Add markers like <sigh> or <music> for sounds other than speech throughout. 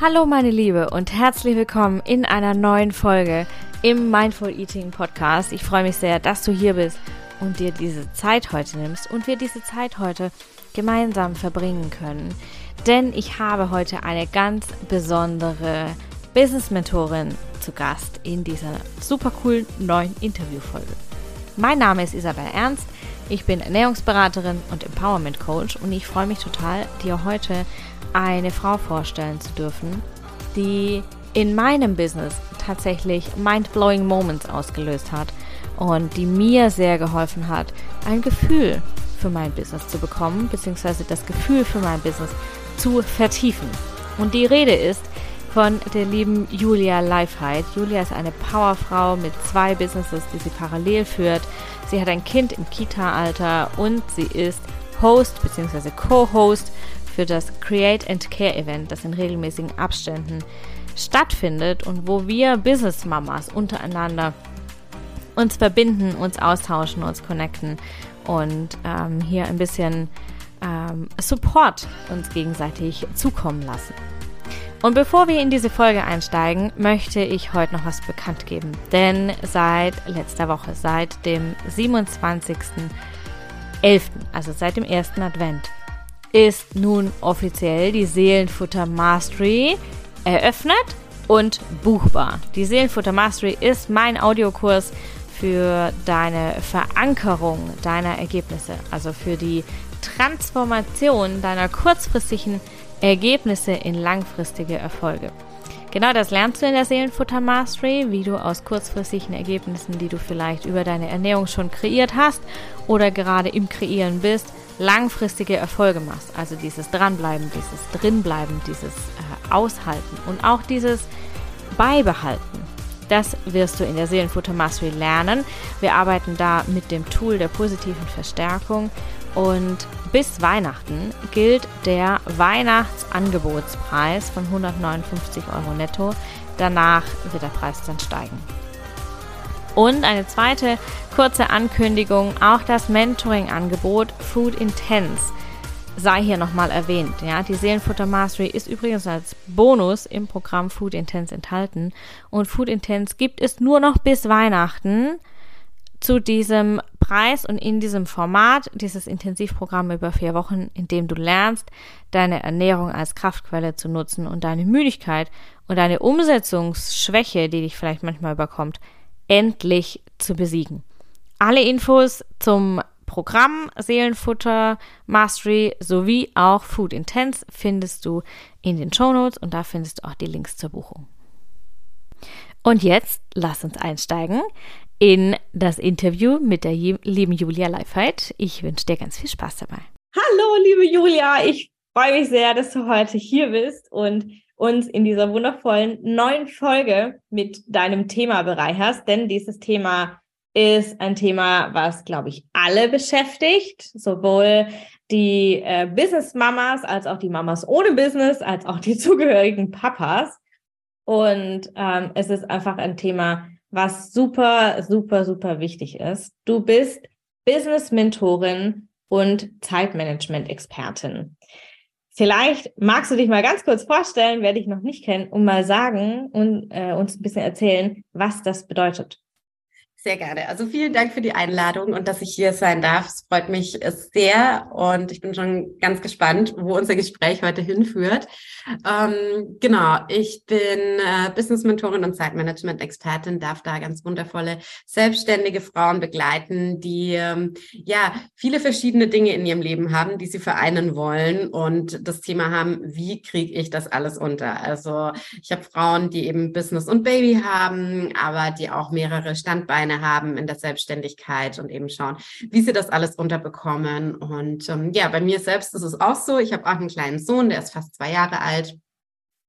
Hallo meine Liebe und herzlich willkommen in einer neuen Folge im Mindful Eating Podcast. Ich freue mich sehr, dass du hier bist und dir diese Zeit heute nimmst und wir diese Zeit heute gemeinsam verbringen können. Denn ich habe heute eine ganz besondere Business-Mentorin zu Gast in dieser super coolen neuen Interviewfolge. Mein Name ist Isabel Ernst. Ich bin Ernährungsberaterin und Empowerment Coach und ich freue mich total, dir heute eine Frau vorstellen zu dürfen, die in meinem Business tatsächlich mind-blowing Moments ausgelöst hat und die mir sehr geholfen hat, ein Gefühl für mein Business zu bekommen, beziehungsweise das Gefühl für mein Business zu vertiefen. Und die Rede ist von der lieben Julia Leifheit. Julia ist eine Powerfrau mit zwei Businesses, die sie parallel führt. Sie hat ein Kind im Kita-Alter und sie ist Host bzw. Co-Host für das Create and Care Event, das in regelmäßigen Abständen stattfindet und wo wir Business Mamas untereinander uns verbinden, uns austauschen, uns connecten und ähm, hier ein bisschen ähm, Support uns gegenseitig zukommen lassen. Und bevor wir in diese Folge einsteigen, möchte ich heute noch was bekannt geben. Denn seit letzter Woche, seit dem 27.11., also seit dem ersten Advent, ist nun offiziell die Seelenfutter Mastery eröffnet und buchbar. Die Seelenfutter Mastery ist mein Audiokurs für deine Verankerung deiner Ergebnisse, also für die Transformation deiner kurzfristigen Ergebnisse in langfristige Erfolge. Genau das lernst du in der Seelenfutter Mastery, wie du aus kurzfristigen Ergebnissen, die du vielleicht über deine Ernährung schon kreiert hast oder gerade im Kreieren bist, langfristige Erfolge machst. Also dieses Dranbleiben, dieses Drinbleiben, dieses äh, Aushalten und auch dieses Beibehalten. Das wirst du in der Seelenfutter Mastery lernen. Wir arbeiten da mit dem Tool der positiven Verstärkung und bis Weihnachten gilt der Weihnachtsangebotspreis von 159 Euro netto. Danach wird der Preis dann steigen. Und eine zweite kurze Ankündigung, auch das Mentoring-Angebot Food Intense sei hier nochmal erwähnt. Ja, die Seelenfutter Mastery ist übrigens als Bonus im Programm Food Intense enthalten. Und Food Intense gibt es nur noch bis Weihnachten zu diesem Preis und in diesem Format, dieses Intensivprogramm über vier Wochen, in dem du lernst, deine Ernährung als Kraftquelle zu nutzen und deine Müdigkeit und deine Umsetzungsschwäche, die dich vielleicht manchmal überkommt, endlich zu besiegen. Alle Infos zum Programm Seelenfutter Mastery sowie auch Food Intense findest du in den Show Notes und da findest du auch die Links zur Buchung. Und jetzt lass uns einsteigen in das Interview mit der lieben Julia Leifheit. Ich wünsche dir ganz viel Spaß dabei. Hallo, liebe Julia, ich freue mich sehr, dass du heute hier bist und uns in dieser wundervollen neuen Folge mit deinem Thema bereicherst, denn dieses Thema ist ein Thema, was, glaube ich, alle beschäftigt, sowohl die äh, Business-Mamas als auch die Mamas ohne Business, als auch die <laughs> zugehörigen Papas. Und ähm, es ist einfach ein Thema, was super, super, super wichtig ist. Du bist Business-Mentorin und Zeitmanagement-Expertin. Vielleicht magst du dich mal ganz kurz vorstellen, wer dich noch nicht kennt, und mal sagen und äh, uns ein bisschen erzählen, was das bedeutet. Sehr gerne. Also vielen Dank für die Einladung und dass ich hier sein darf. Es freut mich sehr und ich bin schon ganz gespannt, wo unser Gespräch heute hinführt. Ähm, genau, ich bin äh, Business Mentorin und Zeitmanagement Expertin, darf da ganz wundervolle selbstständige Frauen begleiten, die ähm, ja viele verschiedene Dinge in ihrem Leben haben, die sie vereinen wollen und das Thema haben, wie kriege ich das alles unter? Also ich habe Frauen, die eben Business und Baby haben, aber die auch mehrere Standbeine Standbeine haben in der Selbstständigkeit und eben schauen, wie sie das alles unterbekommen. Und ähm, ja, bei mir selbst ist es auch so. Ich habe auch einen kleinen Sohn, der ist fast zwei Jahre alt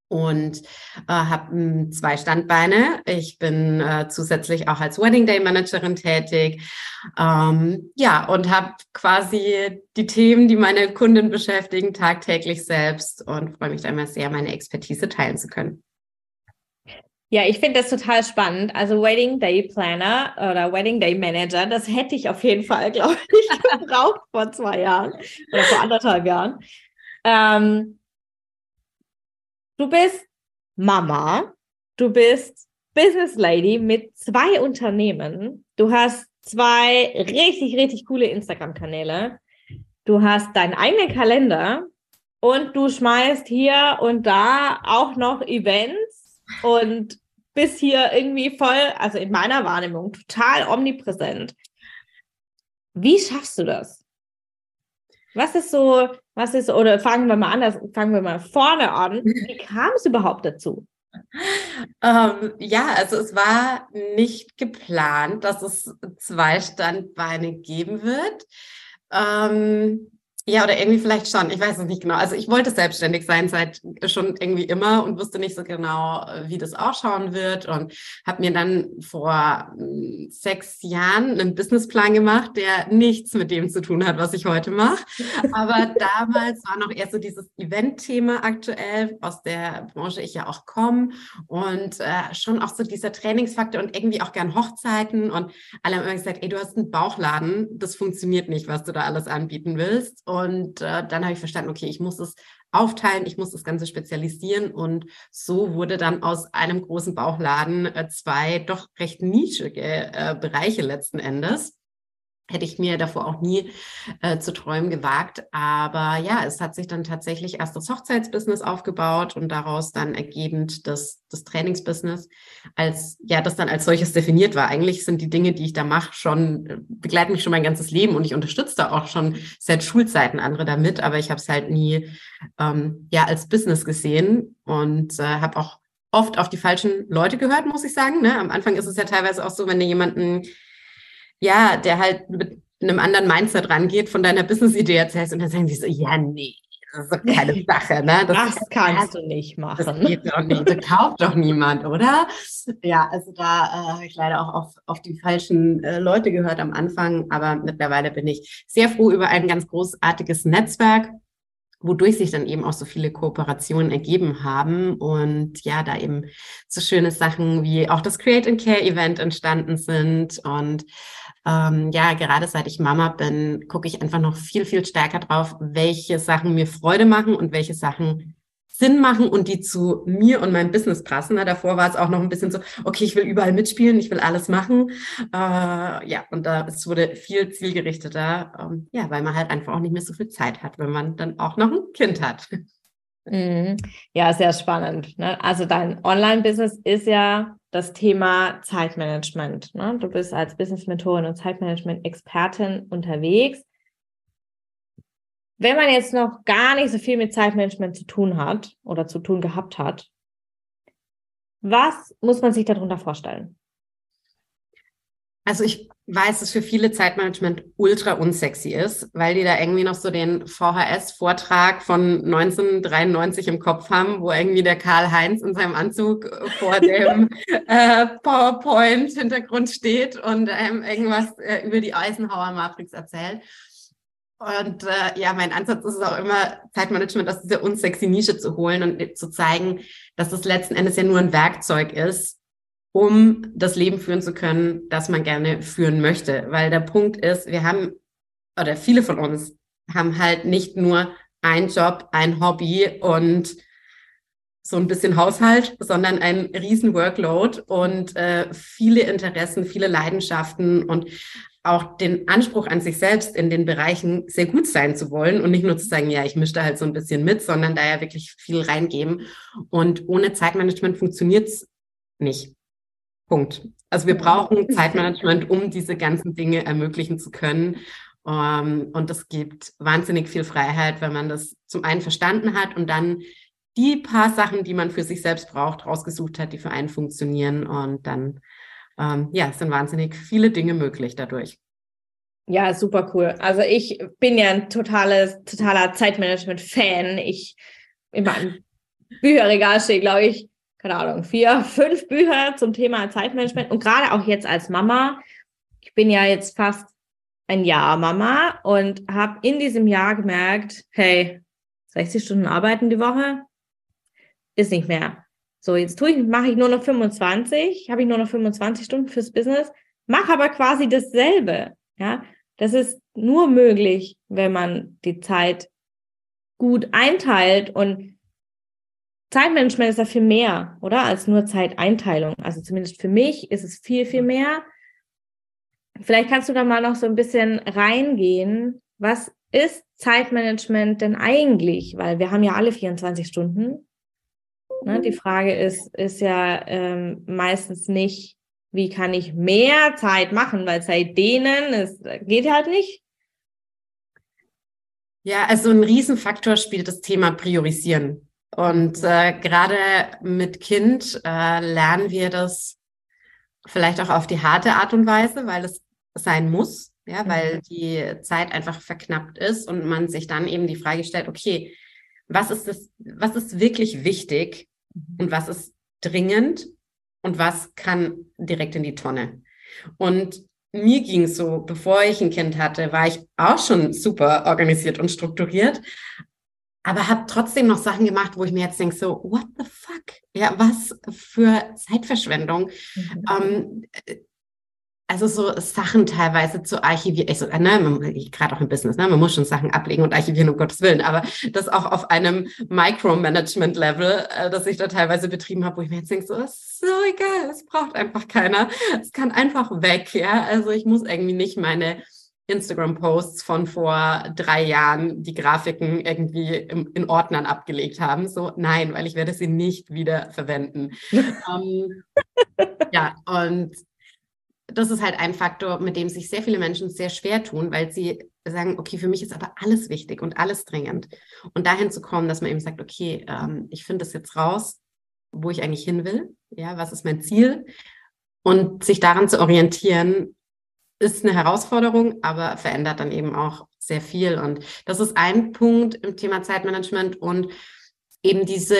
und äh, habe hm, zwei Standbeine. Ich bin äh, zusätzlich auch als Wedding Day Managerin tätig. Ähm, ja, und habe quasi die Themen, die meine Kunden beschäftigen, tagtäglich selbst und freue mich da immer sehr, meine Expertise teilen zu können. Ja, ich finde das total spannend. Also Wedding Day Planner oder Wedding Day Manager, das hätte ich auf jeden Fall, glaube <laughs> ich, gebraucht vor zwei Jahren oder vor anderthalb Jahren. Ähm, du bist Mama, du bist Business Lady mit zwei Unternehmen, du hast zwei richtig, richtig coole Instagram-Kanäle, du hast deinen eigenen Kalender und du schmeißt hier und da auch noch Events und bist hier irgendwie voll, also in meiner Wahrnehmung, total omnipräsent. Wie schaffst du das? Was ist so, was ist, oder fangen wir mal anders, fangen wir mal vorne an. Wie kam es überhaupt dazu? Ähm, ja, also es war nicht geplant, dass es zwei Standbeine geben wird. Ähm, ja, oder irgendwie vielleicht schon. Ich weiß es nicht genau. Also ich wollte selbstständig sein seit schon irgendwie immer und wusste nicht so genau, wie das ausschauen wird und habe mir dann vor hm, sechs Jahren einen Businessplan gemacht, der nichts mit dem zu tun hat, was ich heute mache. Aber <laughs> damals war noch eher so dieses Event-Thema aktuell, aus der Branche ich ja auch komme und äh, schon auch so dieser Trainingsfaktor und irgendwie auch gern Hochzeiten und alle haben immer gesagt, ey, du hast einen Bauchladen, das funktioniert nicht, was du da alles anbieten willst. Und und äh, dann habe ich verstanden, okay, ich muss es aufteilen, ich muss das Ganze spezialisieren. Und so wurde dann aus einem großen Bauchladen äh, zwei doch recht nischige äh, Bereiche letzten Endes hätte ich mir davor auch nie äh, zu träumen gewagt. Aber ja, es hat sich dann tatsächlich erst das Hochzeitsbusiness aufgebaut und daraus dann ergebend das, das Trainingsbusiness, als ja, das dann als solches definiert war. Eigentlich sind die Dinge, die ich da mache, schon, äh, begleiten mich schon mein ganzes Leben und ich unterstütze da auch schon seit Schulzeiten andere damit, aber ich habe es halt nie ähm, ja als Business gesehen und äh, habe auch oft auf die falschen Leute gehört, muss ich sagen. Ne? Am Anfang ist es ja teilweise auch so, wenn du jemanden ja, der halt mit einem anderen Mindset rangeht, von deiner Business-Idee erzählst und dann sagen die so, ja, nee, das ist doch keine <laughs> Sache, ne? Das, das kannst du nicht machen. Das geht doch nicht. Das kauft doch niemand, oder? Ja, also da äh, habe ich leider auch auf, auf die falschen äh, Leute gehört am Anfang, aber mittlerweile bin ich sehr froh über ein ganz großartiges Netzwerk, wodurch sich dann eben auch so viele Kooperationen ergeben haben und ja, da eben so schöne Sachen wie auch das Create and Care Event entstanden sind und ähm, ja, gerade seit ich Mama bin, gucke ich einfach noch viel, viel stärker drauf, welche Sachen mir Freude machen und welche Sachen Sinn machen und die zu mir und meinem Business passen. Na, davor war es auch noch ein bisschen so, okay, ich will überall mitspielen, ich will alles machen. Äh, ja, und da es wurde viel zielgerichteter, ähm, ja, weil man halt einfach auch nicht mehr so viel Zeit hat, wenn man dann auch noch ein Kind hat. Mhm. Ja, sehr spannend. Ne? Also dein Online-Business ist ja das Thema Zeitmanagement. Ne? Du bist als Business-Mentorin und Zeitmanagement-Expertin unterwegs. Wenn man jetzt noch gar nicht so viel mit Zeitmanagement zu tun hat oder zu tun gehabt hat, was muss man sich darunter vorstellen? Also ich weiß, dass für viele Zeitmanagement ultra unsexy ist, weil die da irgendwie noch so den VHS-Vortrag von 1993 im Kopf haben, wo irgendwie der Karl-Heinz in seinem Anzug vor <laughs> dem äh, PowerPoint-Hintergrund steht und ähm, irgendwas äh, über die Eisenhower-Matrix erzählt. Und äh, ja, mein Ansatz ist es auch immer, Zeitmanagement aus dieser unsexy Nische zu holen und zu zeigen, dass das letzten Endes ja nur ein Werkzeug ist, um das Leben führen zu können, das man gerne führen möchte. Weil der Punkt ist, wir haben, oder viele von uns haben halt nicht nur einen Job, ein Hobby und so ein bisschen Haushalt, sondern ein riesen Workload und äh, viele Interessen, viele Leidenschaften und auch den Anspruch an sich selbst in den Bereichen sehr gut sein zu wollen und nicht nur zu sagen, ja, ich mische da halt so ein bisschen mit, sondern da ja wirklich viel reingeben. Und ohne Zeitmanagement funktioniert es nicht. Punkt. Also wir brauchen Zeitmanagement, um diese ganzen Dinge ermöglichen zu können. Ähm, und das gibt wahnsinnig viel Freiheit, wenn man das zum einen verstanden hat und dann die paar Sachen, die man für sich selbst braucht, rausgesucht hat, die für einen funktionieren. Und dann, ähm, ja, es sind wahnsinnig viele Dinge möglich dadurch. Ja, super cool. Also ich bin ja ein totales, totaler Zeitmanagement-Fan. Ich in meinem Bücherregal stehe, glaube ich, keine Ahnung, vier, <laughs> fünf Bücher zum Thema Zeitmanagement und gerade auch jetzt als Mama. Ich bin ja jetzt fast ein Jahr Mama und habe in diesem Jahr gemerkt, hey, 60 Stunden arbeiten die Woche ist nicht mehr. So, jetzt tue ich, mache ich nur noch 25, habe ich nur noch 25 Stunden fürs Business, mache aber quasi dasselbe. Ja, das ist nur möglich, wenn man die Zeit gut einteilt und Zeitmanagement ist ja viel mehr, oder? Als nur Zeiteinteilung. Also zumindest für mich ist es viel, viel mehr. Vielleicht kannst du da mal noch so ein bisschen reingehen. Was ist Zeitmanagement denn eigentlich? Weil wir haben ja alle 24 Stunden. Ne? Die Frage ist, ist ja ähm, meistens nicht, wie kann ich mehr Zeit machen, weil Zeit denen, es geht halt nicht. Ja, also ein Riesenfaktor spielt das Thema Priorisieren. Und äh, gerade mit Kind äh, lernen wir das vielleicht auch auf die harte Art und Weise, weil es sein muss, ja, weil mhm. die Zeit einfach verknappt ist und man sich dann eben die Frage stellt, okay, was ist das, was ist wirklich wichtig mhm. und was ist dringend und was kann direkt in die Tonne? Und mir ging so, bevor ich ein Kind hatte, war ich auch schon super organisiert und strukturiert, aber habe trotzdem noch Sachen gemacht, wo ich mir jetzt denke, so, what the fuck? Ja, was für Zeitverschwendung. Mhm. Ähm, also so Sachen teilweise zu archivieren, also, ne, gerade auch im Business, ne, man muss schon Sachen ablegen und archivieren, um Gottes Willen, aber das auch auf einem Micromanagement-Level, äh, das ich da teilweise betrieben habe, wo ich mir jetzt denke, so, ist so egal, es braucht einfach keiner, es kann einfach weg, ja, also ich muss irgendwie nicht meine Instagram-Posts von vor drei Jahren die Grafiken irgendwie im, in Ordnern abgelegt haben. So, nein, weil ich werde sie nicht wieder verwenden. <laughs> ähm, ja, und das ist halt ein Faktor, mit dem sich sehr viele Menschen sehr schwer tun, weil sie sagen, okay, für mich ist aber alles wichtig und alles dringend. Und dahin zu kommen, dass man eben sagt, okay, ähm, ich finde das jetzt raus, wo ich eigentlich hin will, ja, was ist mein Ziel? Und sich daran zu orientieren, ist eine Herausforderung, aber verändert dann eben auch sehr viel. Und das ist ein Punkt im Thema Zeitmanagement und eben diese,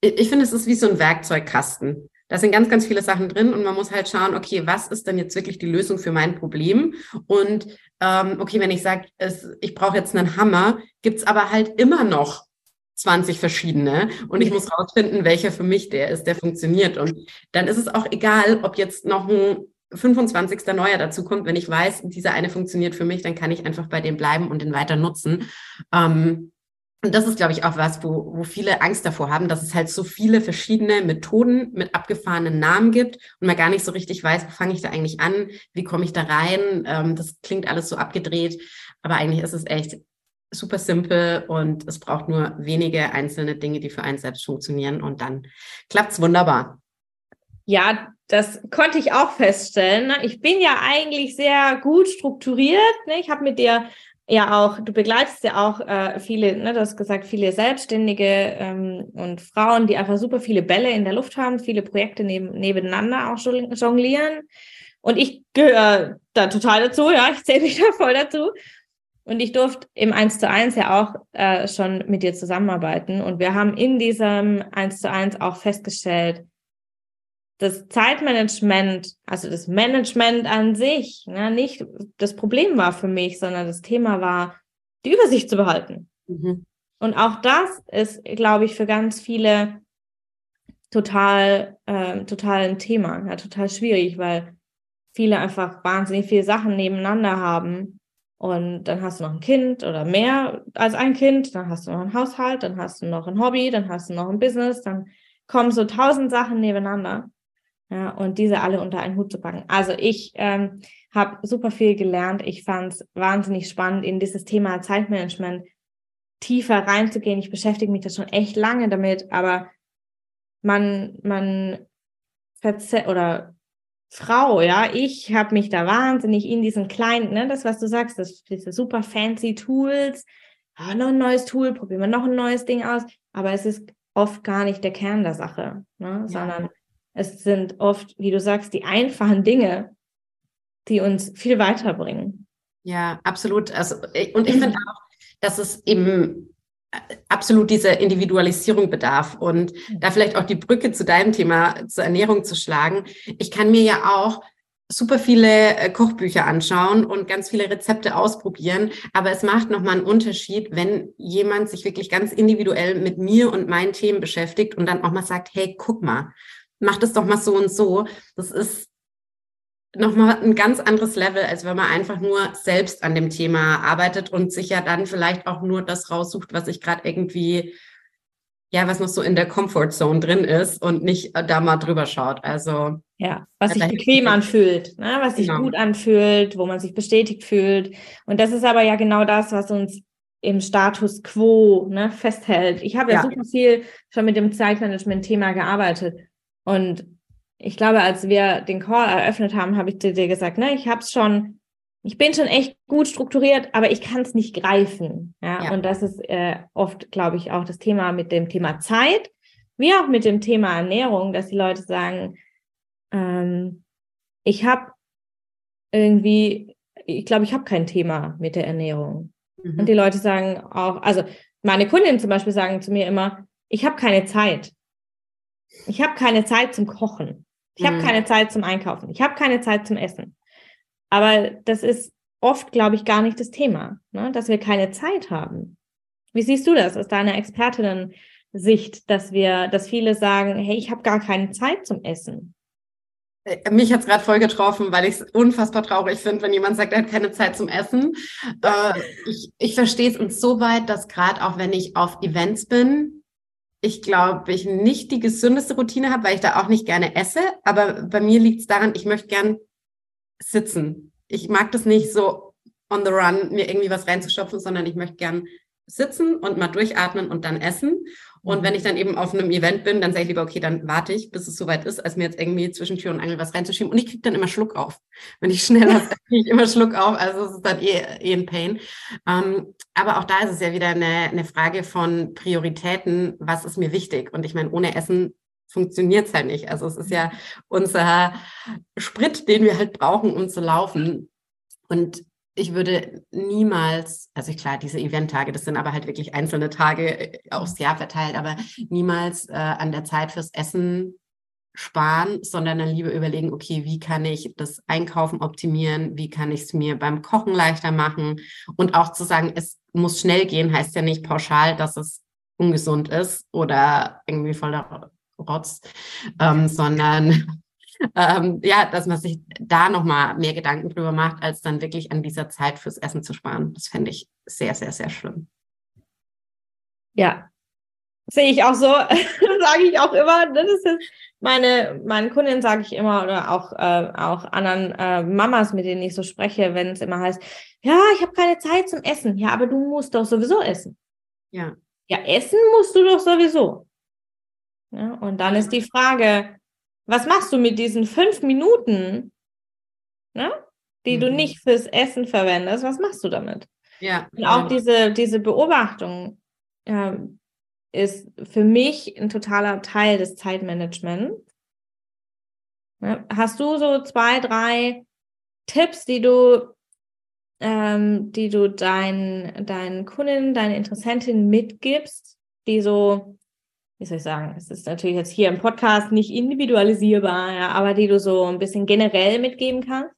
ich finde, es ist wie so ein Werkzeugkasten. Da sind ganz, ganz viele Sachen drin und man muss halt schauen, okay, was ist denn jetzt wirklich die Lösung für mein Problem? Und ähm, okay, wenn ich sage, ich brauche jetzt einen Hammer, gibt's aber halt immer noch 20 verschiedene und ich muss rausfinden, welcher für mich der ist, der funktioniert. Und dann ist es auch egal, ob jetzt noch ein 25. neuer dazu kommt, wenn ich weiß, dieser eine funktioniert für mich, dann kann ich einfach bei dem bleiben und den weiter nutzen. Ähm, und das ist, glaube ich, auch was, wo, wo viele Angst davor haben, dass es halt so viele verschiedene Methoden mit abgefahrenen Namen gibt und man gar nicht so richtig weiß, wo fange ich da eigentlich an, wie komme ich da rein. Ähm, das klingt alles so abgedreht, aber eigentlich ist es echt super simpel und es braucht nur wenige einzelne Dinge, die für einen selbst funktionieren und dann klappt's wunderbar. Ja, das konnte ich auch feststellen. Ich bin ja eigentlich sehr gut strukturiert. Ich habe mit dir ja auch, du begleitest ja auch äh, viele, ne, du hast gesagt, viele Selbstständige ähm, und Frauen, die einfach super viele Bälle in der Luft haben, viele Projekte neben, nebeneinander auch jonglieren. Und ich gehöre da total dazu, ja, ich zähle mich <laughs> da voll dazu. Und ich durfte im 1 zu 1 ja auch äh, schon mit dir zusammenarbeiten. Und wir haben in diesem 1 zu 1 auch festgestellt, das Zeitmanagement, also das Management an sich, ne, nicht das Problem war für mich, sondern das Thema war, die Übersicht zu behalten. Mhm. Und auch das ist, glaube ich, für ganz viele total, äh, total ein Thema, ja, total schwierig, weil viele einfach wahnsinnig viele Sachen nebeneinander haben. Und dann hast du noch ein Kind oder mehr als ein Kind, dann hast du noch einen Haushalt, dann hast du noch ein Hobby, dann hast du noch ein Business, dann kommen so tausend Sachen nebeneinander ja, und diese alle unter einen Hut zu packen. Also ich ähm, habe super viel gelernt. Ich fand es wahnsinnig spannend, in dieses Thema Zeitmanagement tiefer reinzugehen. Ich beschäftige mich da schon echt lange damit, aber man, man verzerrt oder Frau, ja, ich habe mich da wahnsinnig in diesen kleinen, ne, das, was du sagst, das, diese super fancy Tools, oh, noch ein neues Tool, probieren wir noch ein neues Ding aus, aber es ist oft gar nicht der Kern der Sache, ne, ja. sondern es sind oft, wie du sagst, die einfachen Dinge, die uns viel weiterbringen. Ja, absolut. Also, und ich finde auch, dass es eben äh, absolut diese Individualisierung bedarf und da vielleicht auch die Brücke zu deinem Thema zur Ernährung zu schlagen. Ich kann mir ja auch super viele äh, Kochbücher anschauen und ganz viele Rezepte ausprobieren, aber es macht nochmal einen Unterschied, wenn jemand sich wirklich ganz individuell mit mir und meinen Themen beschäftigt und dann auch mal sagt, hey, guck mal, mach das doch mal so und so. Das ist nochmal ein ganz anderes Level, als wenn man einfach nur selbst an dem Thema arbeitet und sich ja dann vielleicht auch nur das raussucht, was sich gerade irgendwie ja, was noch so in der Comfort Zone drin ist und nicht äh, da mal drüber schaut. Also ja, was sich bequem anfühlt, ne? was sich genau. gut anfühlt, wo man sich bestätigt fühlt. Und das ist aber ja genau das, was uns im Status quo ne, festhält. Ich habe ja, ja super viel schon mit dem Zeitmanagement-Thema gearbeitet. Und ich glaube, als wir den Call eröffnet haben, habe ich dir gesagt, ne, ich habe es schon ich bin schon echt gut strukturiert, aber ich kann es nicht greifen. Ja? ja? Und das ist äh, oft, glaube ich, auch das Thema mit dem Thema Zeit, wie auch mit dem Thema Ernährung, dass die Leute sagen, ähm, ich habe irgendwie, ich glaube, ich habe kein Thema mit der Ernährung. Mhm. Und die Leute sagen auch, also meine Kundinnen zum Beispiel sagen zu mir immer, ich habe keine Zeit. Ich habe keine Zeit zum Kochen. Ich mhm. habe keine Zeit zum Einkaufen. Ich habe keine Zeit zum Essen. Aber das ist oft, glaube ich, gar nicht das Thema, ne? dass wir keine Zeit haben. Wie siehst du das aus deiner Expertinnen-Sicht, dass wir, dass viele sagen, hey, ich habe gar keine Zeit zum Essen? Äh, mich hat es gerade voll getroffen, weil ich es unfassbar traurig finde, wenn jemand sagt, er hat keine Zeit zum Essen. Äh, ich ich verstehe es uns so weit, dass gerade auch wenn ich auf Events bin, ich glaube, ich nicht die gesündeste Routine habe, weil ich da auch nicht gerne esse. Aber bei mir liegt es daran, ich möchte gern sitzen. Ich mag das nicht so on the run, mir irgendwie was reinzustopfen, sondern ich möchte gern sitzen und mal durchatmen und dann essen. Und wenn ich dann eben auf einem Event bin, dann sage ich lieber, okay, dann warte ich, bis es soweit ist, als mir jetzt irgendwie zwischen Tür und Angel was reinzuschieben. Und ich kriege dann immer Schluck auf. Wenn ich schnell was <laughs> kriege ich immer Schluck auf. Also es ist dann eh, eh ein Pain. Ähm, aber auch da ist es ja wieder eine, eine Frage von Prioritäten. Was ist mir wichtig? Und ich meine, ohne Essen funktioniert es halt nicht. Also es ist ja unser Sprit, den wir halt brauchen, um zu laufen. Und ich würde niemals, also klar, diese Eventtage, das sind aber halt wirklich einzelne Tage äh, aufs Jahr verteilt, aber niemals äh, an der Zeit fürs Essen sparen, sondern dann lieber überlegen, okay, wie kann ich das Einkaufen optimieren, wie kann ich es mir beim Kochen leichter machen? Und auch zu sagen, es muss schnell gehen, heißt ja nicht pauschal, dass es ungesund ist oder irgendwie voller Rotz, ähm, sondern ähm, ja, dass man sich da nochmal mehr Gedanken drüber macht, als dann wirklich an dieser Zeit fürs Essen zu sparen. Das fände ich sehr, sehr, sehr schlimm. Ja, sehe ich auch so, <laughs> sage ich auch immer. Das ist meine, meinen Kundinnen sage ich immer oder auch, äh, auch anderen äh, Mamas, mit denen ich so spreche, wenn es immer heißt, ja, ich habe keine Zeit zum Essen. Ja, aber du musst doch sowieso essen. Ja. Ja, essen musst du doch sowieso. Ja, und dann ist die Frage, was machst du mit diesen fünf Minuten, ne, die mhm. du nicht fürs Essen verwendest? Was machst du damit? Ja. Und auch diese, diese Beobachtung äh, ist für mich ein totaler Teil des Zeitmanagements. Ja, hast du so zwei, drei Tipps, die du, ähm, die du deinen, deinen Kunden, deinen Interessentinnen mitgibst, die so wie soll ich sagen, es ist natürlich jetzt hier im Podcast nicht individualisierbar, ja, aber die du so ein bisschen generell mitgeben kannst?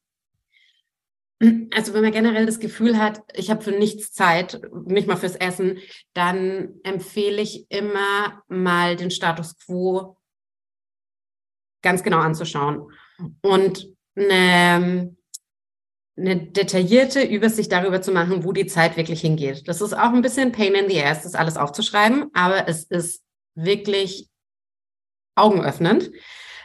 Also wenn man generell das Gefühl hat, ich habe für nichts Zeit, nicht mal fürs Essen, dann empfehle ich immer mal den Status quo ganz genau anzuschauen und eine, eine detaillierte Übersicht darüber zu machen, wo die Zeit wirklich hingeht. Das ist auch ein bisschen Pain in the Ass, das alles aufzuschreiben, aber es ist wirklich augenöffnend,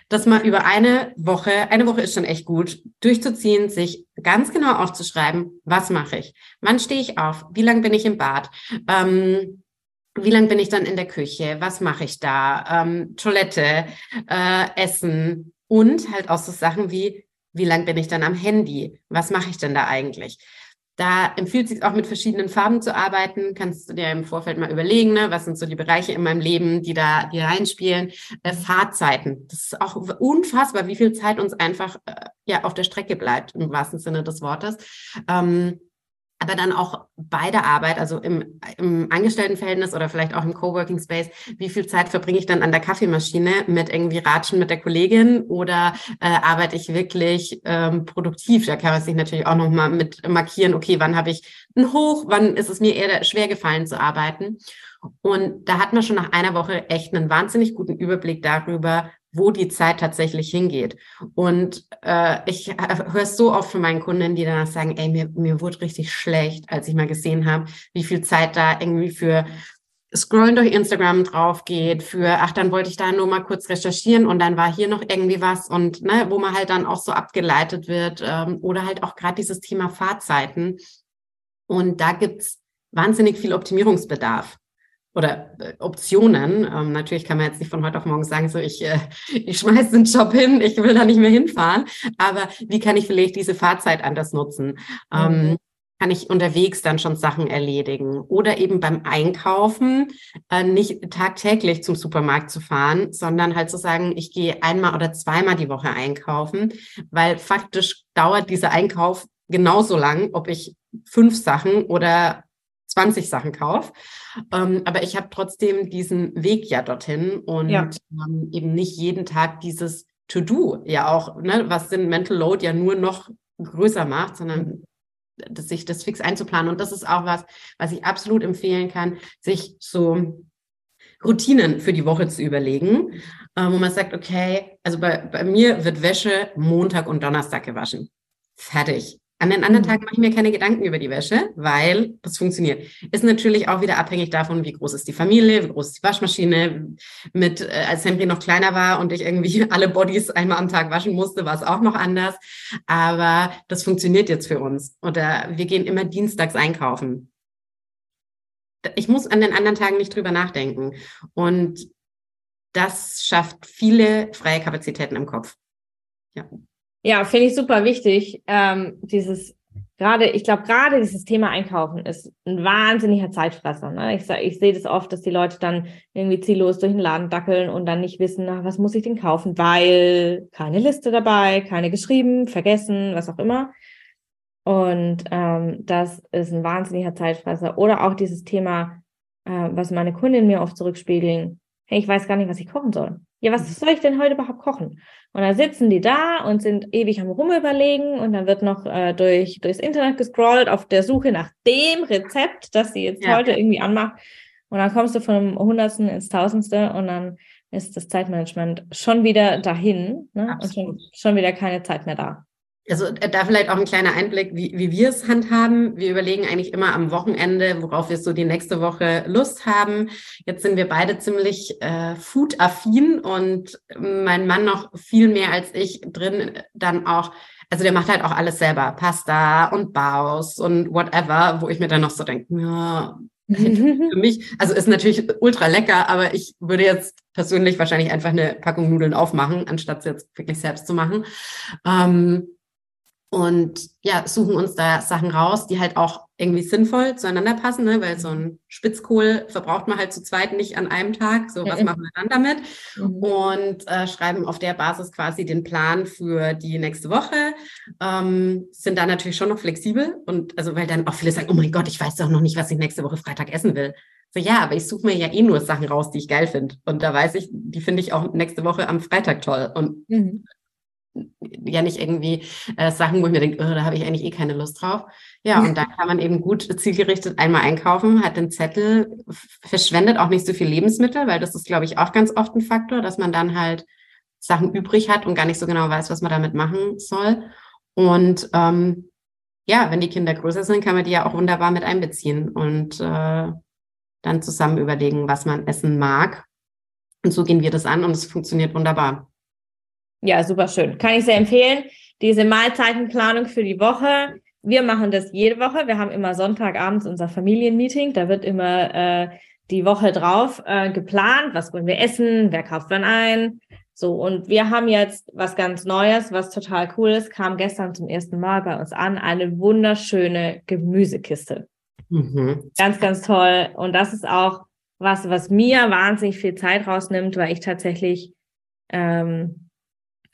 das mal über eine Woche, eine Woche ist schon echt gut, durchzuziehen, sich ganz genau aufzuschreiben, was mache ich? Wann stehe ich auf? Wie lange bin ich im Bad? Ähm, wie lange bin ich dann in der Küche? Was mache ich da? Ähm, Toilette, äh, Essen und halt auch so Sachen wie, wie lange bin ich dann am Handy? Was mache ich denn da eigentlich? Da empfiehlt sich auch mit verschiedenen Farben zu arbeiten. Kannst du dir im Vorfeld mal überlegen, ne? was sind so die Bereiche in meinem Leben, die da die reinspielen. Äh, Fahrzeiten. Das ist auch unfassbar, wie viel Zeit uns einfach äh, ja auf der Strecke bleibt, im wahrsten Sinne des Wortes. Ähm, aber dann auch bei der Arbeit, also im, im Angestelltenverhältnis oder vielleicht auch im Coworking Space, wie viel Zeit verbringe ich dann an der Kaffeemaschine mit irgendwie Ratschen mit der Kollegin oder äh, arbeite ich wirklich ähm, produktiv? Da kann man sich natürlich auch nochmal mit markieren, okay, wann habe ich ein Hoch, wann ist es mir eher schwer gefallen zu arbeiten? Und da hat man schon nach einer Woche echt einen wahnsinnig guten Überblick darüber, wo die Zeit tatsächlich hingeht. Und äh, ich höre es so oft von meinen Kunden, die danach sagen, ey, mir, mir wurde richtig schlecht, als ich mal gesehen habe, wie viel Zeit da irgendwie für Scrollen durch Instagram drauf geht für, ach, dann wollte ich da nur mal kurz recherchieren und dann war hier noch irgendwie was und ne, wo man halt dann auch so abgeleitet wird ähm, oder halt auch gerade dieses Thema Fahrzeiten. Und da gibt's wahnsinnig viel Optimierungsbedarf oder äh, Optionen. Ähm, natürlich kann man jetzt nicht von heute auf morgen sagen, so ich, äh, <laughs> ich schmeiß den Job hin, ich will da nicht mehr hinfahren. Aber wie kann ich vielleicht diese Fahrzeit anders nutzen? Ähm, mhm. Kann ich unterwegs dann schon Sachen erledigen oder eben beim Einkaufen äh, nicht tagtäglich zum Supermarkt zu fahren, sondern halt zu sagen, ich gehe einmal oder zweimal die Woche einkaufen, weil faktisch dauert dieser Einkauf genauso lang, ob ich fünf Sachen oder 20 Sachen kaufe. Ähm, aber ich habe trotzdem diesen Weg ja dorthin und ja. ähm, eben nicht jeden Tag dieses To-Do ja auch, ne, was den Mental Load ja nur noch größer macht, sondern dass sich das fix einzuplanen. Und das ist auch was, was ich absolut empfehlen kann, sich so Routinen für die Woche zu überlegen, äh, wo man sagt, okay, also bei, bei mir wird Wäsche Montag und Donnerstag gewaschen. Fertig. An den anderen mhm. Tagen mache ich mir keine Gedanken über die Wäsche, weil das funktioniert. Ist natürlich auch wieder abhängig davon, wie groß ist die Familie, wie groß ist die Waschmaschine. Mit, äh, als Henry noch kleiner war und ich irgendwie <laughs> alle Bodies einmal am Tag waschen musste, war es auch noch anders. Aber das funktioniert jetzt für uns. Oder wir gehen immer dienstags einkaufen. Ich muss an den anderen Tagen nicht drüber nachdenken. Und das schafft viele freie Kapazitäten im Kopf. Ja. Ja, finde ich super wichtig. Ähm, dieses gerade, ich glaube, gerade dieses Thema Einkaufen ist ein wahnsinniger Zeitfresser. Ne? Ich, ich sehe das oft, dass die Leute dann irgendwie ziellos durch den Laden dackeln und dann nicht wissen, na, was muss ich denn kaufen, weil keine Liste dabei, keine geschrieben, vergessen, was auch immer. Und ähm, das ist ein wahnsinniger Zeitfresser. Oder auch dieses Thema, äh, was meine Kundinnen mir oft zurückspiegeln. Hey, ich weiß gar nicht, was ich kochen soll. Ja, was soll ich denn heute überhaupt kochen? Und dann sitzen die da und sind ewig am Rumüberlegen und dann wird noch äh, durch, durchs Internet gescrollt auf der Suche nach dem Rezept, das sie jetzt ja. heute irgendwie anmacht. Und dann kommst du vom Hundertsten ins Tausendste und dann ist das Zeitmanagement schon wieder dahin ne? und schon, schon wieder keine Zeit mehr da. Also äh, da vielleicht auch ein kleiner Einblick, wie, wie wir es handhaben. Wir überlegen eigentlich immer am Wochenende, worauf wir so die nächste Woche Lust haben. Jetzt sind wir beide ziemlich äh, food-affin und mein Mann noch viel mehr als ich drin dann auch, also der macht halt auch alles selber, Pasta und Baus und whatever, wo ich mir dann noch so denke, ja, <laughs> für mich, also ist natürlich ultra lecker, aber ich würde jetzt persönlich wahrscheinlich einfach eine Packung Nudeln aufmachen, anstatt es jetzt wirklich selbst zu machen. Ähm, und ja, suchen uns da Sachen raus, die halt auch irgendwie sinnvoll zueinander passen, ne? weil so ein Spitzkohl verbraucht man halt zu zweit nicht an einem Tag. So, was machen wir dann damit? Mhm. Und äh, schreiben auf der Basis quasi den Plan für die nächste Woche. Ähm, sind da natürlich schon noch flexibel und also, weil dann auch viele sagen, oh mein Gott, ich weiß doch noch nicht, was ich nächste Woche Freitag essen will. So, ja, aber ich suche mir ja eh nur Sachen raus, die ich geil finde. Und da weiß ich, die finde ich auch nächste Woche am Freitag toll. Und mhm ja nicht irgendwie äh, Sachen, wo ich mir denke, oh, da habe ich eigentlich eh keine Lust drauf. Ja, und da kann man eben gut zielgerichtet einmal einkaufen, hat den Zettel, verschwendet auch nicht so viel Lebensmittel, weil das ist, glaube ich, auch ganz oft ein Faktor, dass man dann halt Sachen übrig hat und gar nicht so genau weiß, was man damit machen soll. Und ähm, ja, wenn die Kinder größer sind, kann man die ja auch wunderbar mit einbeziehen und äh, dann zusammen überlegen, was man essen mag. Und so gehen wir das an und es funktioniert wunderbar. Ja, super schön. Kann ich sehr empfehlen. Diese Mahlzeitenplanung für die Woche. Wir machen das jede Woche. Wir haben immer Sonntagabends unser Familienmeeting. Da wird immer äh, die Woche drauf äh, geplant. Was wollen wir essen? Wer kauft wann ein? So, und wir haben jetzt was ganz Neues, was total cool ist, kam gestern zum ersten Mal bei uns an, eine wunderschöne Gemüsekiste. Mhm. Ganz, ganz toll. Und das ist auch was, was mir wahnsinnig viel Zeit rausnimmt, weil ich tatsächlich ähm,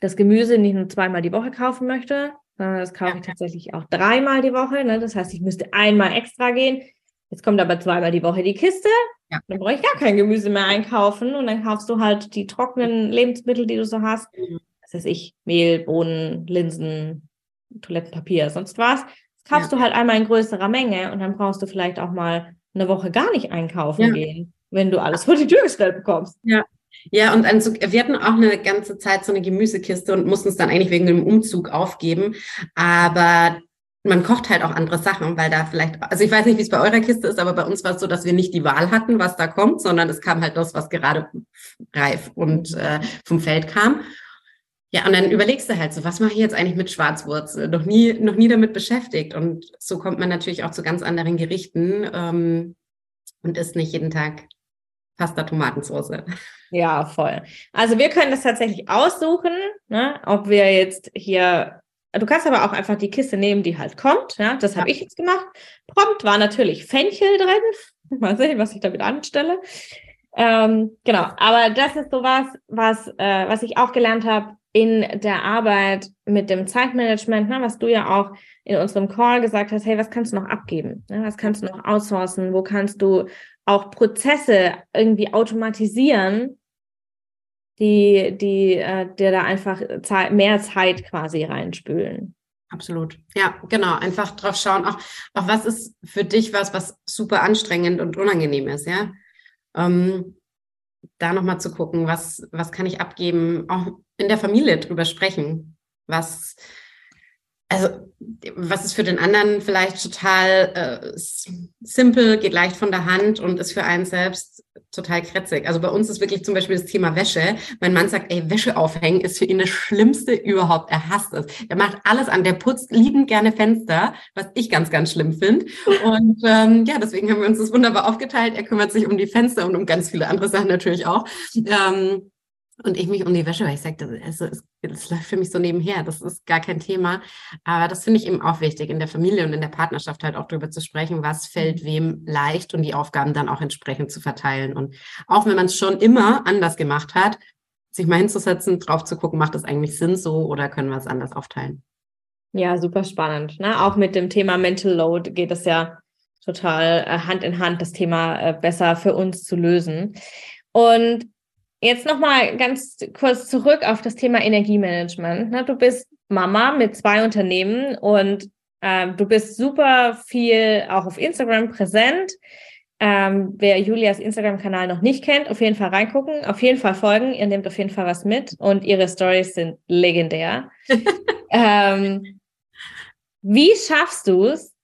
das Gemüse nicht nur zweimal die Woche kaufen möchte, sondern das kaufe ich tatsächlich auch dreimal die Woche. Ne? Das heißt, ich müsste einmal extra gehen. Jetzt kommt aber zweimal die Woche die Kiste. Ja. Dann brauche ich gar kein Gemüse mehr einkaufen und dann kaufst du halt die trockenen Lebensmittel, die du so hast. Mhm. Das heißt ich, Mehl, Bohnen, Linsen, Toilettenpapier, sonst was. Das kaufst ja. du halt einmal in größerer Menge und dann brauchst du vielleicht auch mal eine Woche gar nicht einkaufen ja. gehen, wenn du alles vor die Tür gestellt bekommst. Ja, ja, und also, wir hatten auch eine ganze Zeit so eine Gemüsekiste und mussten es dann eigentlich wegen dem Umzug aufgeben. Aber man kocht halt auch andere Sachen, weil da vielleicht, also ich weiß nicht, wie es bei eurer Kiste ist, aber bei uns war es so, dass wir nicht die Wahl hatten, was da kommt, sondern es kam halt das, was gerade reif und äh, vom Feld kam. Ja, und dann überlegst du halt so, was mache ich jetzt eigentlich mit Schwarzwurzel? Noch nie, noch nie damit beschäftigt. Und so kommt man natürlich auch zu ganz anderen Gerichten ähm, und isst nicht jeden Tag Pasta Tomatensauce. Ja, voll. Also wir können das tatsächlich aussuchen, ne, ob wir jetzt hier Du kannst aber auch einfach die Kiste nehmen, die halt kommt. Ja, das habe ja. ich jetzt gemacht. Prompt war natürlich Fenchel drin. <laughs> Mal sehen, was ich damit anstelle. Ähm, genau, aber das ist sowas, was, äh, was ich auch gelernt habe in der Arbeit mit dem Zeitmanagement, ne, was du ja auch in unserem Call gesagt hast, hey, was kannst du noch abgeben? Ne, was kannst du noch outsourcen? Wo kannst du auch Prozesse irgendwie automatisieren, die, die äh, da einfach mehr Zeit quasi reinspülen? Absolut. Ja, genau. Einfach drauf schauen, auch, auch was ist für dich was, was super anstrengend und unangenehm ist, ja. Ähm, da nochmal zu gucken, was, was kann ich abgeben, auch in der Familie drüber sprechen. Was, also, was ist für den anderen vielleicht total äh, simpel, geht leicht von der Hand und ist für einen selbst total kretzig. Also bei uns ist wirklich zum Beispiel das Thema Wäsche. Mein Mann sagt, ey, Wäsche aufhängen ist für ihn das Schlimmste überhaupt. Er hasst es. Er macht alles an. Der putzt liebend gerne Fenster, was ich ganz, ganz schlimm finde. Und ähm, ja, deswegen haben wir uns das wunderbar aufgeteilt. Er kümmert sich um die Fenster und um ganz viele andere Sachen natürlich auch. Ähm, und ich mich um die Wäsche, weil ich sage, das, es, das läuft für mich so nebenher, das ist gar kein Thema. Aber das finde ich eben auch wichtig, in der Familie und in der Partnerschaft halt auch darüber zu sprechen, was fällt mhm. wem leicht und die Aufgaben dann auch entsprechend zu verteilen. Und auch wenn man es schon immer anders gemacht hat, sich mal hinzusetzen, drauf zu gucken, macht das eigentlich Sinn so oder können wir es anders aufteilen? Ja, super spannend. Ne? Auch mit dem Thema Mental Load geht es ja total äh, Hand in Hand, das Thema äh, besser für uns zu lösen. Und Jetzt nochmal ganz kurz zurück auf das Thema Energiemanagement. Du bist Mama mit zwei Unternehmen und ähm, du bist super viel auch auf Instagram präsent. Ähm, wer Julias Instagram-Kanal noch nicht kennt, auf jeden Fall reingucken, auf jeden Fall folgen. Ihr nehmt auf jeden Fall was mit und ihre Stories sind legendär. <laughs> ähm, wie schaffst du es,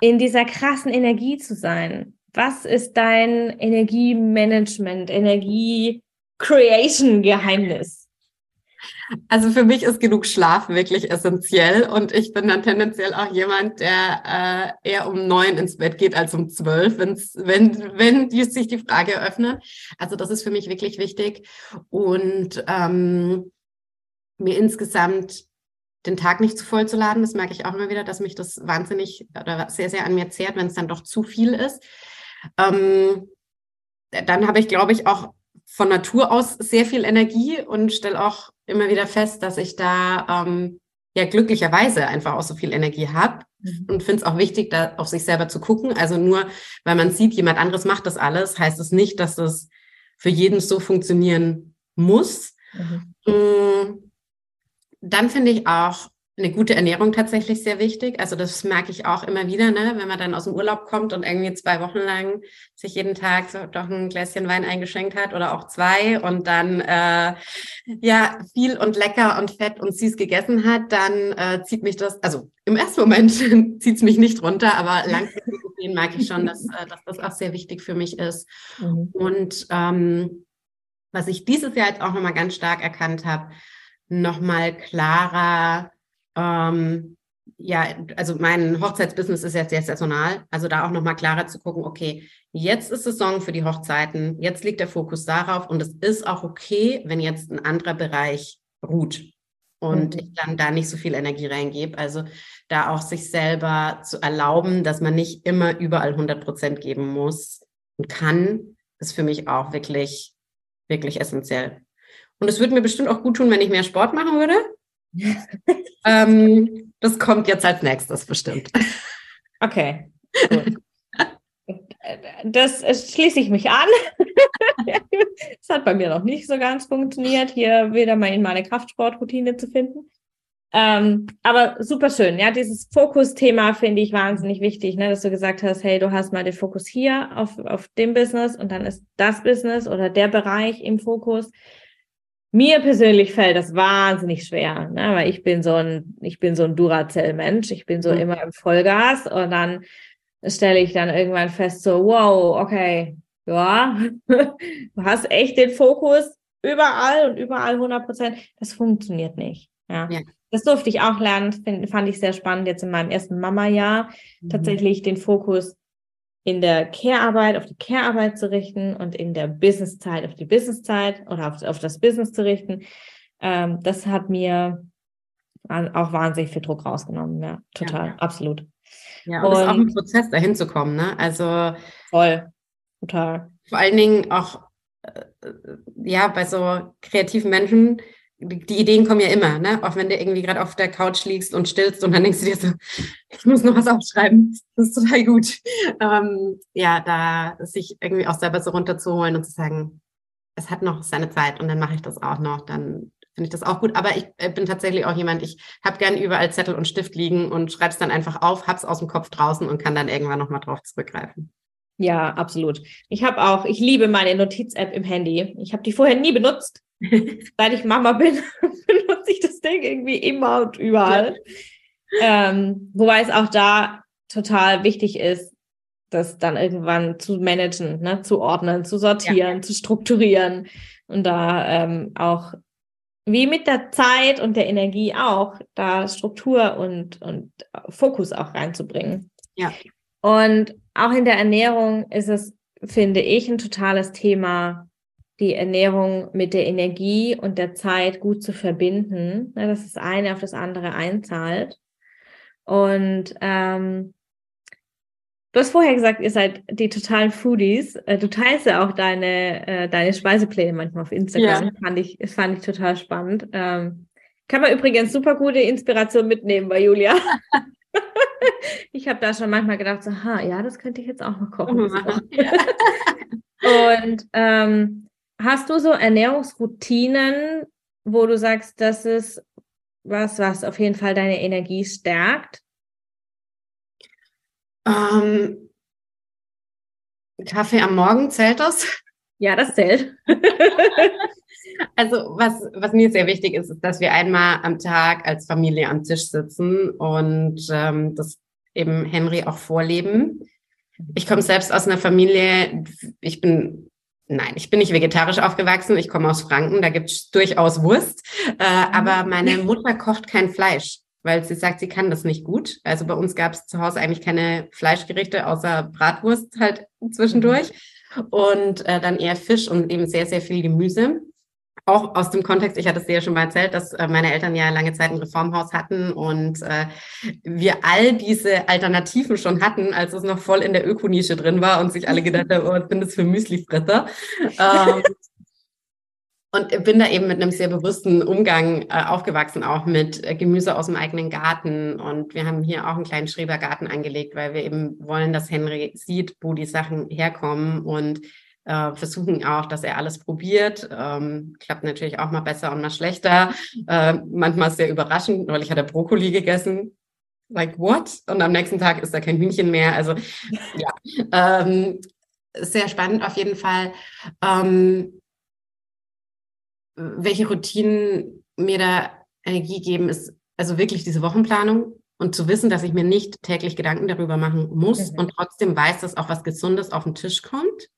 in dieser krassen Energie zu sein? Was ist dein Energiemanagement, Energie-Creation-Geheimnis? Also für mich ist genug Schlaf wirklich essentiell und ich bin dann tendenziell auch jemand, der äh, eher um neun ins Bett geht als um zwölf, wenn, wenn die, sich die Frage eröffnet. Also das ist für mich wirklich wichtig und ähm, mir insgesamt den Tag nicht zu voll zu laden. Das merke ich auch immer wieder, dass mich das wahnsinnig oder sehr, sehr an mir zehrt, wenn es dann doch zu viel ist. Ähm, dann habe ich, glaube ich, auch von Natur aus sehr viel Energie und stelle auch immer wieder fest, dass ich da ähm, ja glücklicherweise einfach auch so viel Energie habe mhm. und finde es auch wichtig, da auf sich selber zu gucken. Also nur weil man sieht, jemand anderes macht das alles, heißt es nicht, dass es für jeden so funktionieren muss. Mhm. Mm, dann finde ich auch eine gute Ernährung tatsächlich sehr wichtig. Also das merke ich auch immer wieder, ne? wenn man dann aus dem Urlaub kommt und irgendwie zwei Wochen lang sich jeden Tag so doch ein Gläschen Wein eingeschenkt hat oder auch zwei und dann äh, ja viel und lecker und fett und süß gegessen hat, dann äh, zieht mich das, also im ersten Moment <laughs> zieht es mich nicht runter, aber langfristig merke ich schon, dass, äh, dass das auch sehr wichtig für mich ist. Mhm. Und ähm, was ich dieses Jahr jetzt auch nochmal ganz stark erkannt habe, nochmal klarer ähm, ja, also mein Hochzeitsbusiness ist jetzt sehr saisonal. Also da auch nochmal klarer zu gucken, okay, jetzt ist Saison für die Hochzeiten, jetzt liegt der Fokus darauf und es ist auch okay, wenn jetzt ein anderer Bereich ruht und mhm. ich dann da nicht so viel Energie reingebe. Also da auch sich selber zu erlauben, dass man nicht immer überall 100 Prozent geben muss und kann, ist für mich auch wirklich, wirklich essentiell. Und es würde mir bestimmt auch gut tun, wenn ich mehr Sport machen würde ähm, das kommt jetzt als nächstes bestimmt. Okay. Gut. Das schließe ich mich an. <laughs> das hat bei mir noch nicht so ganz funktioniert, hier wieder mal in meine Kraftsportroutine zu finden. Ähm, aber super schön, ja, dieses Fokusthema finde ich wahnsinnig wichtig, ne, dass du gesagt hast, hey, du hast mal den Fokus hier auf, auf dem Business und dann ist das Business oder der Bereich im Fokus. Mir persönlich fällt das wahnsinnig schwer, ne? weil ich bin so ein, ich bin so ein Duracell-Mensch. Ich bin so mhm. immer im Vollgas und dann stelle ich dann irgendwann fest, so, wow, okay, ja, <laughs> du hast echt den Fokus überall und überall 100 Prozent. Das funktioniert nicht. Ja. ja. Das durfte ich auch lernen, find, fand ich sehr spannend jetzt in meinem ersten Mama-Jahr, mhm. tatsächlich den Fokus in der Care-Arbeit auf die Care-Arbeit zu richten und in der Business-Zeit auf die Business-Zeit oder auf, auf das Business zu richten. Ähm, das hat mir auch wahnsinnig viel Druck rausgenommen. Ja, total, ja. absolut. Ja, und es ist auch ein Prozess, dahin zu kommen, ne? Also voll, total. Vor allen Dingen auch äh, ja bei so kreativen Menschen die Ideen kommen ja immer, ne? Auch wenn du irgendwie gerade auf der Couch liegst und stillst und dann denkst du dir so, <laughs> ich muss noch was aufschreiben. Das ist total gut. Ähm, ja, da sich irgendwie auch selber so runterzuholen und zu sagen, es hat noch seine Zeit und dann mache ich das auch noch, dann finde ich das auch gut. Aber ich äh, bin tatsächlich auch jemand, ich habe gern überall Zettel und Stift liegen und schreibe es dann einfach auf, hab's aus dem Kopf draußen und kann dann irgendwann nochmal drauf zurückgreifen. Ja, absolut. Ich habe auch, ich liebe meine Notiz-App im Handy. Ich habe die vorher nie benutzt <laughs> Seit ich Mama bin, <laughs> benutze ich das Ding irgendwie immer und überall. Ja. Ähm, wobei es auch da total wichtig ist, das dann irgendwann zu managen, ne? zu ordnen, zu sortieren, ja. zu strukturieren und da ähm, auch wie mit der Zeit und der Energie auch, da Struktur und, und Fokus auch reinzubringen. Ja. Und auch in der Ernährung ist es, finde ich, ein totales Thema, die Ernährung mit der Energie und der Zeit gut zu verbinden, ne, dass das eine auf das andere einzahlt. Und ähm, du hast vorher gesagt, ihr seid die totalen Foodies. Äh, du teilst ja auch deine, äh, deine Speisepläne manchmal auf Instagram. Ja. Fand ich, das fand ich total spannend. Ähm, kann man übrigens super gute Inspiration mitnehmen bei Julia. <laughs> ich habe da schon manchmal gedacht, so, ha, ja, das könnte ich jetzt auch noch kochen. <laughs> Und ähm, Hast du so Ernährungsroutinen, wo du sagst, das ist was, was auf jeden Fall deine Energie stärkt? Ähm, Kaffee am Morgen, zählt das? Ja, das zählt. <laughs> also was, was mir sehr wichtig ist, ist, dass wir einmal am Tag als Familie am Tisch sitzen und ähm, das eben Henry auch vorleben. Ich komme selbst aus einer Familie, ich bin Nein, ich bin nicht vegetarisch aufgewachsen. Ich komme aus Franken, da gibt es durchaus Wurst. Äh, aber meine Mutter kocht kein Fleisch, weil sie sagt, sie kann das nicht gut. Also bei uns gab es zu Hause eigentlich keine Fleischgerichte, außer Bratwurst halt zwischendurch. Und äh, dann eher Fisch und eben sehr, sehr viel Gemüse auch aus dem Kontext, ich hatte es dir ja schon mal erzählt, dass äh, meine Eltern ja lange Zeit ein Reformhaus hatten und äh, wir all diese Alternativen schon hatten, als es noch voll in der Ökonische drin war und sich alle gedacht haben, oh, was bin das für Müslifresser? ähm, und bin da eben mit einem sehr bewussten Umgang äh, aufgewachsen, auch mit äh, Gemüse aus dem eigenen Garten. Und wir haben hier auch einen kleinen Schrebergarten angelegt, weil wir eben wollen, dass Henry sieht, wo die Sachen herkommen und äh, versuchen auch, dass er alles probiert. Ähm, klappt natürlich auch mal besser und mal schlechter. Äh, manchmal sehr überraschend, weil ich hatte Brokkoli gegessen. Like what? Und am nächsten Tag ist da kein Hühnchen mehr. Also <laughs> ja, ähm, sehr spannend auf jeden Fall. Ähm, welche Routinen mir da Energie geben, ist also wirklich diese Wochenplanung und zu wissen, dass ich mir nicht täglich Gedanken darüber machen muss mhm. und trotzdem weiß, dass auch was Gesundes auf den Tisch kommt.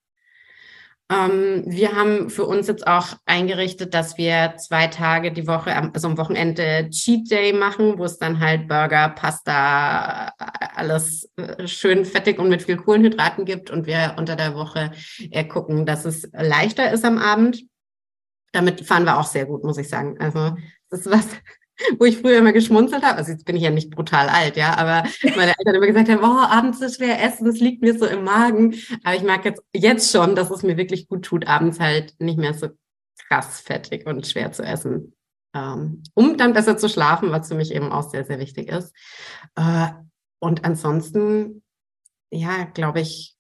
Ähm, wir haben für uns jetzt auch eingerichtet, dass wir zwei Tage die Woche, also am Wochenende Cheat Day machen, wo es dann halt Burger, Pasta, alles äh, schön fettig und mit viel Kohlenhydraten gibt und wir unter der Woche eher gucken, dass es leichter ist am Abend. Damit fahren wir auch sehr gut, muss ich sagen. Also das ist was, wo ich früher immer geschmunzelt habe. Also jetzt bin ich ja nicht brutal alt, ja, aber meine Eltern immer gesagt haben, oh, abends so schwer essen, das liegt mir so im Magen. Aber ich mag jetzt, jetzt schon, dass es mir wirklich gut tut, abends halt nicht mehr so krass fettig und schwer zu essen. Ähm, um dann besser zu schlafen, was für mich eben auch sehr, sehr wichtig ist. Äh, und ansonsten, ja, glaube ich,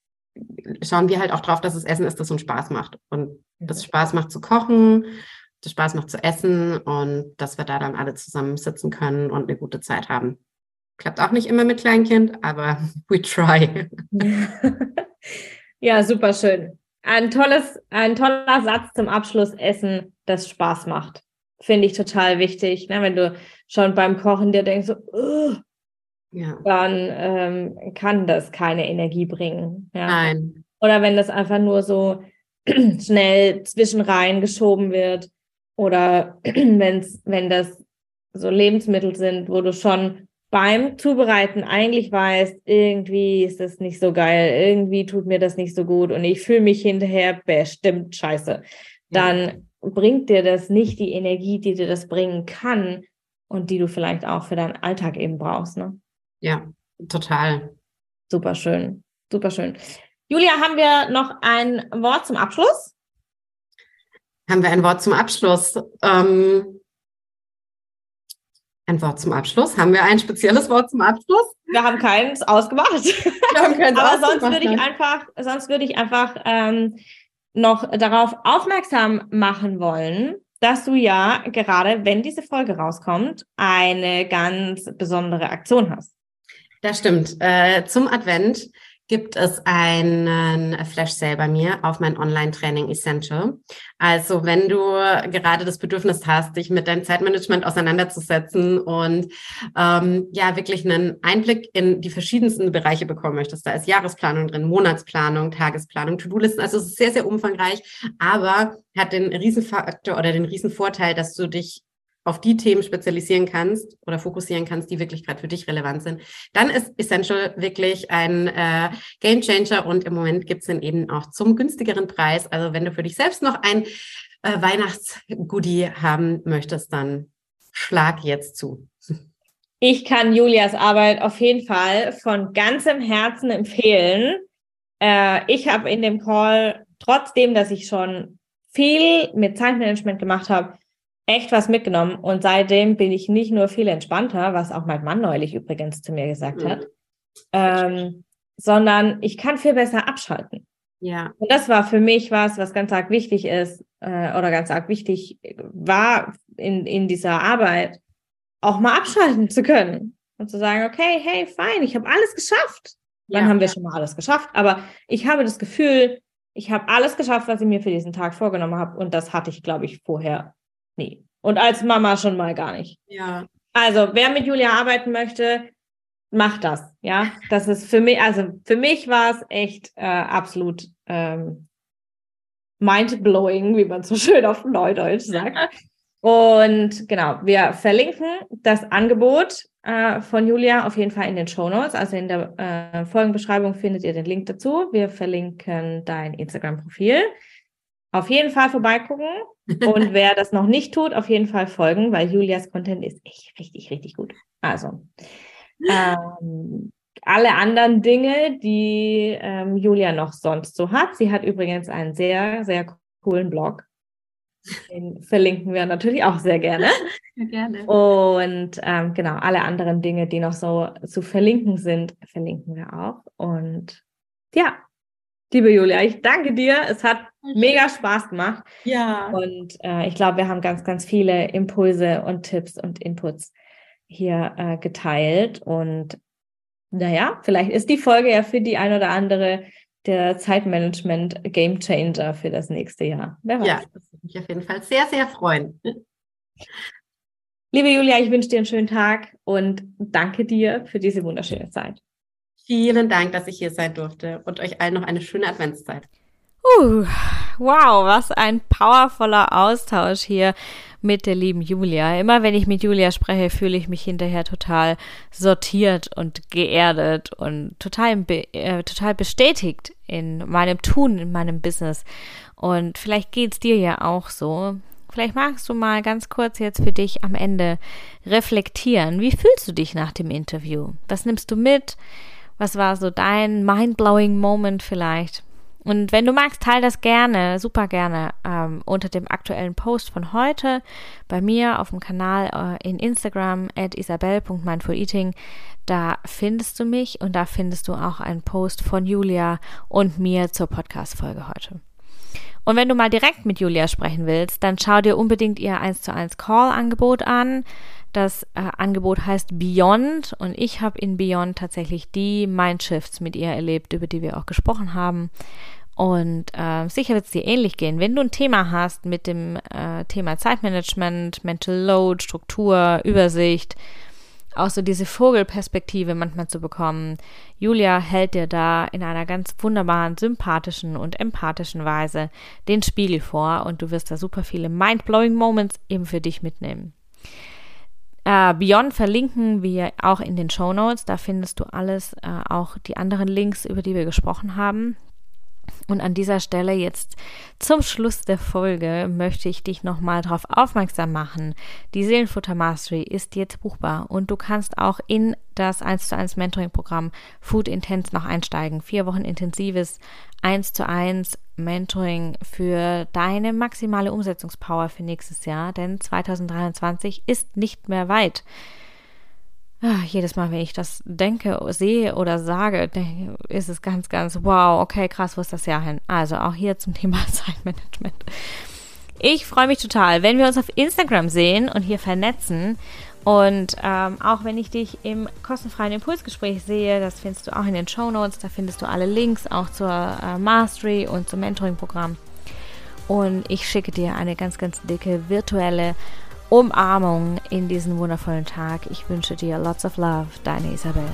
schauen wir halt auch drauf, dass es Essen ist, das uns Spaß macht. Und das Spaß macht zu kochen, das Spaß macht zu essen und dass wir da dann alle zusammen sitzen können und eine gute Zeit haben. Klappt auch nicht immer mit Kleinkind, aber <laughs> we try. <laughs> ja, super schön. Ein tolles, ein toller Satz zum Abschluss. Essen das Spaß macht. Finde ich total wichtig. Ne? Wenn du schon beim Kochen dir denkst, so, ja. dann ähm, kann das keine Energie bringen. Ja? Nein. Oder wenn das einfach nur so <clears throat> schnell zwischenrein geschoben wird. Oder <clears throat> wenn's, wenn das so Lebensmittel sind, wo du schon beim Zubereiten eigentlich weißt, irgendwie ist das nicht so geil, irgendwie tut mir das nicht so gut und ich fühle mich hinterher bestimmt scheiße, dann ja. bringt dir das nicht die Energie, die dir das bringen kann und die du vielleicht auch für deinen Alltag eben brauchst. Ne? Ja, total. Super schön, super schön. Julia, haben wir noch ein Wort zum Abschluss? Haben wir ein Wort zum Abschluss? Ähm, ein Wort zum Abschluss? Haben wir ein spezielles Wort zum Abschluss? Wir haben keins ausgemacht. Wir haben keins <laughs> Aber sonst würde ich einfach, sonst würde ich einfach ähm, noch darauf aufmerksam machen wollen, dass du ja gerade, wenn diese Folge rauskommt, eine ganz besondere Aktion hast. Das stimmt. Äh, zum Advent gibt es einen Flash Sale bei mir auf mein Online-Training Essential. Also wenn du gerade das Bedürfnis hast, dich mit deinem Zeitmanagement auseinanderzusetzen und ähm, ja wirklich einen Einblick in die verschiedensten Bereiche bekommen möchtest, da ist Jahresplanung drin, Monatsplanung, Tagesplanung, To-Do-Listen, also es ist sehr, sehr umfangreich, aber hat den Riesenfaktor oder den Riesenvorteil, dass du dich auf die Themen spezialisieren kannst oder fokussieren kannst, die wirklich gerade für dich relevant sind, dann ist Essential wirklich ein äh, Game Changer und im Moment gibt es den eben auch zum günstigeren Preis. Also wenn du für dich selbst noch ein äh, Weihnachtsgoodie haben möchtest, dann schlag jetzt zu. Ich kann Julias Arbeit auf jeden Fall von ganzem Herzen empfehlen. Äh, ich habe in dem Call, trotzdem, dass ich schon viel mit Zeitmanagement gemacht habe, echt was mitgenommen und seitdem bin ich nicht nur viel entspannter, was auch mein Mann neulich übrigens zu mir gesagt mhm. hat, ähm, sondern ich kann viel besser abschalten. Ja. Und das war für mich was, was ganz arg wichtig ist äh, oder ganz arg wichtig war in, in dieser Arbeit, auch mal abschalten zu können und zu sagen, okay, hey, fein, ich habe alles geschafft. Dann ja. haben wir schon mal alles geschafft, aber ich habe das Gefühl, ich habe alles geschafft, was ich mir für diesen Tag vorgenommen habe und das hatte ich, glaube ich, vorher Nee. Und als Mama schon mal gar nicht. Ja. Also, wer mit Julia arbeiten möchte, macht das. Ja, das ist für mich, also für mich war es echt äh, absolut ähm, mind-blowing, wie man so schön auf Neudeutsch sagt. Und genau, wir verlinken das Angebot äh, von Julia auf jeden Fall in den Show Notes. Also in der äh, Folgenbeschreibung findet ihr den Link dazu. Wir verlinken dein Instagram-Profil auf jeden Fall vorbeigucken. Und <laughs> wer das noch nicht tut, auf jeden Fall folgen, weil Julias Content ist echt richtig, richtig gut. Also, ähm, alle anderen Dinge, die ähm, Julia noch sonst so hat. Sie hat übrigens einen sehr, sehr coolen Blog. Den verlinken wir natürlich auch sehr gerne. Ja, gerne. Und ähm, genau, alle anderen Dinge, die noch so zu verlinken sind, verlinken wir auch. Und ja, Liebe Julia, ich danke dir. Es hat mega Spaß gemacht. Ja. Und äh, ich glaube, wir haben ganz, ganz viele Impulse und Tipps und Inputs hier äh, geteilt. Und naja, vielleicht ist die Folge ja für die ein oder andere der Zeitmanagement Game Changer für das nächste Jahr. Wer weiß. Ja, das würde mich auf jeden Fall sehr, sehr freuen. Liebe Julia, ich wünsche dir einen schönen Tag und danke dir für diese wunderschöne Zeit. Vielen Dank, dass ich hier sein durfte und euch allen noch eine schöne Adventszeit. Uh, wow, was ein powervoller Austausch hier mit der lieben Julia. Immer wenn ich mit Julia spreche, fühle ich mich hinterher total sortiert und geerdet und total, äh, total bestätigt in meinem Tun, in meinem Business. Und vielleicht geht es dir ja auch so. Vielleicht magst du mal ganz kurz jetzt für dich am Ende reflektieren. Wie fühlst du dich nach dem Interview? Was nimmst du mit? Was war so dein mind-blowing Moment vielleicht? Und wenn du magst, teile das gerne, super gerne, ähm, unter dem aktuellen Post von heute bei mir auf dem Kanal äh, in Instagram at isabel.mindfuleating. Da findest du mich und da findest du auch einen Post von Julia und mir zur Podcast-Folge heute. Und wenn du mal direkt mit Julia sprechen willst, dann schau dir unbedingt ihr 1 zu 1 Call-Angebot an. Das äh, Angebot heißt Beyond und ich habe in Beyond tatsächlich die Mindshifts mit ihr erlebt, über die wir auch gesprochen haben. Und äh, sicher wird es dir ähnlich gehen. Wenn du ein Thema hast mit dem äh, Thema Zeitmanagement, Mental Load, Struktur, Übersicht, auch so diese Vogelperspektive manchmal zu bekommen. Julia hält dir da in einer ganz wunderbaren, sympathischen und empathischen Weise den Spiegel vor und du wirst da super viele mind-blowing Moments eben für dich mitnehmen. Äh, Beyond verlinken wir auch in den Show Notes. Da findest du alles, äh, auch die anderen Links, über die wir gesprochen haben. Und an dieser Stelle jetzt zum Schluss der Folge möchte ich dich nochmal darauf aufmerksam machen. Die Seelenfutter Mastery ist jetzt buchbar und du kannst auch in das 1 zu 1 Mentoring Programm Food Intense noch einsteigen. Vier Wochen intensives 1 zu 1 Mentoring für deine maximale Umsetzungspower für nächstes Jahr, denn 2023 ist nicht mehr weit. Ach, jedes Mal, wenn ich das denke, sehe oder sage, ist es ganz, ganz wow, okay, krass, wo ist das Jahr hin? Also auch hier zum Thema <laughs> Zeitmanagement. Ich freue mich total, wenn wir uns auf Instagram sehen und hier vernetzen. Und ähm, auch wenn ich dich im kostenfreien Impulsgespräch sehe, das findest du auch in den Show Notes, da findest du alle Links auch zur äh, Mastery und zum Mentoring-Programm. Und ich schicke dir eine ganz, ganz dicke virtuelle Umarmung in diesen wundervollen Tag. Ich wünsche dir lots of love, deine Isabel.